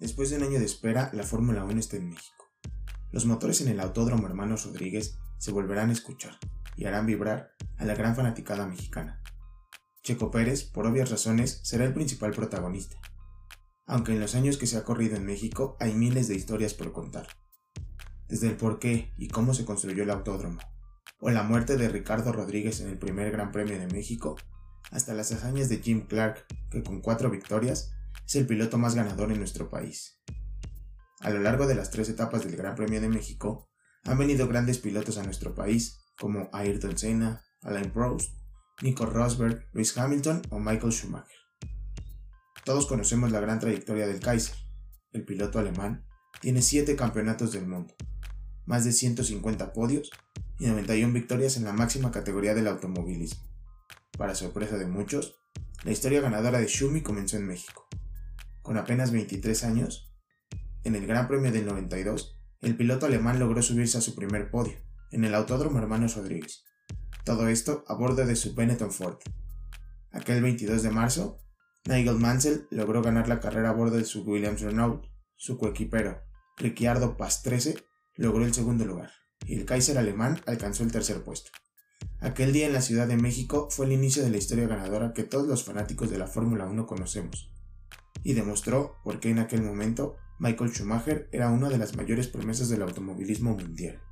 Después de un año de espera, la Fórmula 1 está en México. Los motores en el Autódromo Hermanos Rodríguez se volverán a escuchar y harán vibrar a la gran fanaticada mexicana. Checo Pérez, por obvias razones, será el principal protagonista, aunque en los años que se ha corrido en México hay miles de historias por contar. Desde el por qué y cómo se construyó el autódromo, o la muerte de Ricardo Rodríguez en el primer Gran Premio de México, hasta las hazañas de Jim Clark, que con cuatro victorias es el piloto más ganador en nuestro país. A lo largo de las tres etapas del Gran Premio de México, han venido grandes pilotos a nuestro país, como Ayrton Senna, Alain Prost, Nico Rosberg, Lewis Hamilton o Michael Schumacher. Todos conocemos la gran trayectoria del Kaiser. El piloto alemán tiene 7 campeonatos del mundo, más de 150 podios y 91 victorias en la máxima categoría del automovilismo. Para sorpresa de muchos, la historia ganadora de Schumi comenzó en México. Con apenas 23 años, en el Gran Premio del 92, el piloto alemán logró subirse a su primer podio, en el Autódromo Hermanos Rodríguez. Todo esto a bordo de su Benetton Ford. Aquel 22 de marzo, Nigel Mansell logró ganar la carrera a bordo de su Williams Renault. Su coequipero, Ricciardo Pastrese, logró el segundo lugar, y el Kaiser alemán alcanzó el tercer puesto. Aquel día en la Ciudad de México fue el inicio de la historia ganadora que todos los fanáticos de la Fórmula 1 conocemos, y demostró por qué en aquel momento Michael Schumacher era una de las mayores promesas del automovilismo mundial.